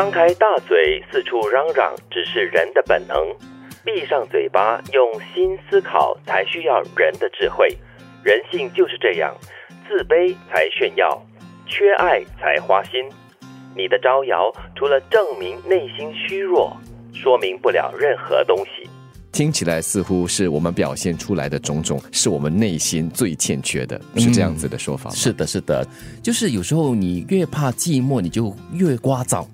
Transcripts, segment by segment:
张开大嘴四处嚷嚷，只是人的本能；闭上嘴巴用心思考，才需要人的智慧。人性就是这样，自卑才炫耀，缺爱才花心。你的招摇，除了证明内心虚弱，说明不了任何东西。听起来似乎是我们表现出来的种种，是我们内心最欠缺的，是这样子的说法吗？是的，是的，就是有时候你越怕寂寞，你就越聒噪。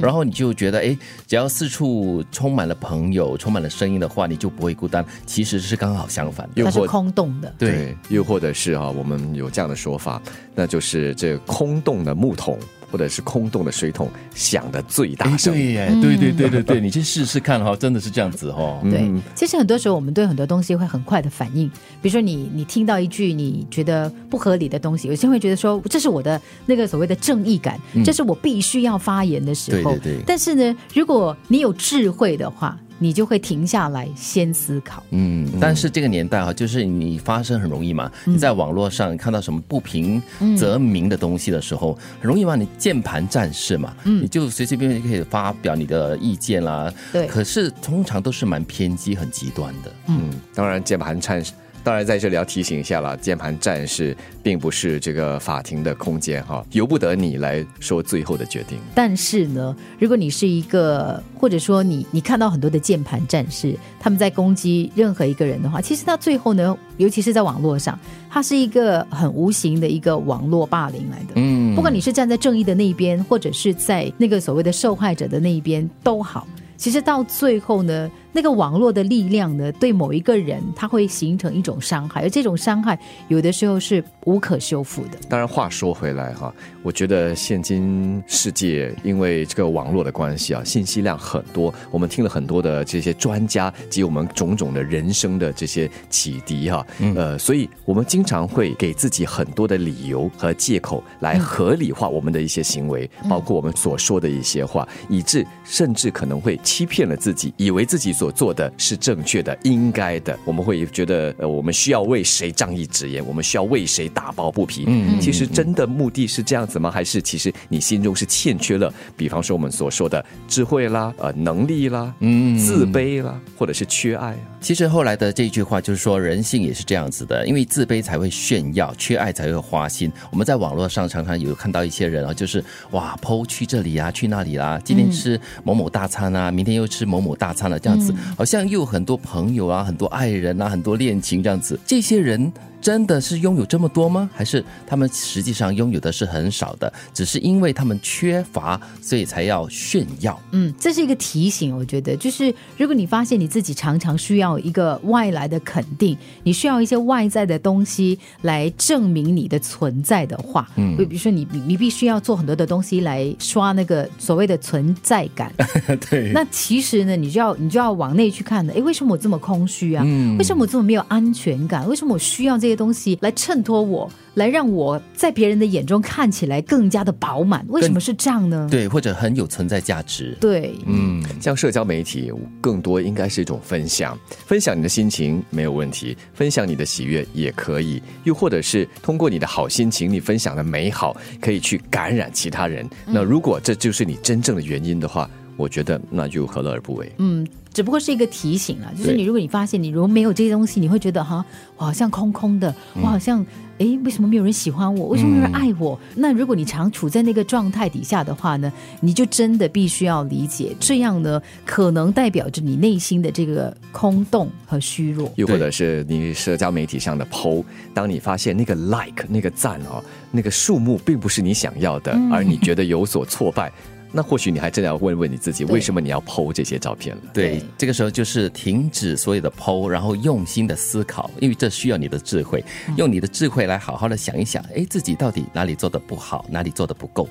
然后你就觉得，哎，只要四处充满了朋友，充满了声音的话，你就不会孤单。其实是刚好相反，它是空洞的。对，又或者是啊，我们有这样的说法，那就是这空洞的木桶。或者是空洞的水桶响的最大声，对耶，对对对对对，你去试试看哈，真的是这样子哈。对，其实很多时候我们对很多东西会很快的反应，比如说你你听到一句你觉得不合理的东西，有些会觉得说这是我的那个所谓的正义感，这是我必须要发言的时候。对对对。但是呢，如果你有智慧的话。你就会停下来先思考。嗯，但是这个年代啊，就是你发声很容易嘛。你在网络上看到什么不平则鸣的东西的时候，很容易嘛。你键盘战士嘛，嗯你就随随便便就可以发表你的意见啦。对，可是通常都是蛮偏激、很极端的。嗯，当然键盘战士。当然，在这里要提醒一下了，键盘战士并不是这个法庭的空间哈，由不得你来说最后的决定。但是呢，如果你是一个，或者说你你看到很多的键盘战士，他们在攻击任何一个人的话，其实他最后呢，尤其是在网络上，他是一个很无形的一个网络霸凌来的。嗯，不管你是站在正义的那一边，或者是在那个所谓的受害者的那一边都好，其实到最后呢。那个网络的力量呢，对某一个人，他会形成一种伤害，而这种伤害有的时候是无可修复的。当然，话说回来哈，我觉得现今世界因为这个网络的关系啊，信息量很多，我们听了很多的这些专家及我们种种的人生的这些启迪哈，呃，所以我们经常会给自己很多的理由和借口来合理化我们的一些行为，包括我们所说的一些话，以致甚至可能会欺骗了自己，以为自己所所做的是正确的、应该的，我们会觉得呃，我们需要为谁仗义执言，我们需要为谁打抱不平。嗯，其实真的目的是这样子吗？还是其实你心中是欠缺了？比方说我们所说的智慧啦、呃能力啦、嗯自卑啦，或者是缺爱。其实后来的这句话就是说，人性也是这样子的，因为自卑才会炫耀，缺爱才会花心。我们在网络上常常有看到一些人啊，就是哇剖去这里啊，去那里啦，今天吃某某大餐啊，明天又吃某某大餐了，这样子。好像又有很多朋友啊，很多爱人啊，很多恋情这样子，这些人。真的是拥有这么多吗？还是他们实际上拥有的是很少的？只是因为他们缺乏，所以才要炫耀。嗯，这是一个提醒。我觉得，就是如果你发现你自己常常需要一个外来的肯定，你需要一些外在的东西来证明你的存在的话，嗯，比如说你你你必须要做很多的东西来刷那个所谓的存在感。对。那其实呢，你就要你就要往内去看的。哎，为什么我这么空虚啊？嗯。为什么我这么没有安全感？为什么我需要这些？东西来衬托我，来让我在别人的眼中看起来更加的饱满。为什么是这样呢？对，或者很有存在价值。对，嗯，像社交媒体，更多应该是一种分享，分享你的心情没有问题，分享你的喜悦也可以，又或者是通过你的好心情，你分享的美好，可以去感染其他人。那如果这就是你真正的原因的话，我觉得那就何乐而不为？嗯。只不过是一个提醒了，就是你如果你发现你如果没有这些东西，你会觉得哈，我好像空空的，我好像哎，为什么没有人喜欢我？为什么没有人爱我？那如果你常处在那个状态底下的话呢，你就真的必须要理解，这样呢，可能代表着你内心的这个空洞和虚弱，又或者是你社交媒体上的 PO，当你发现那个 like 那个赞哦，那个数目并不是你想要的，而你觉得有所挫败。那或许你还真的要问问你自己，为什么你要剖这些照片了？对，这个时候就是停止所有的剖，然后用心的思考，因为这需要你的智慧，用你的智慧来好好的想一想，哎，自己到底哪里做的不好，哪里做的不够。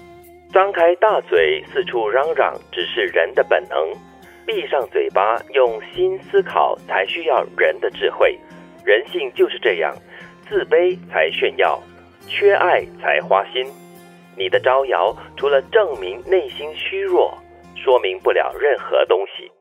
张开大嘴四处嚷嚷，只是人的本能；闭上嘴巴用心思考，才需要人的智慧。人性就是这样，自卑才炫耀，缺爱才花心。你的招摇，除了证明内心虚弱，说明不了任何东西。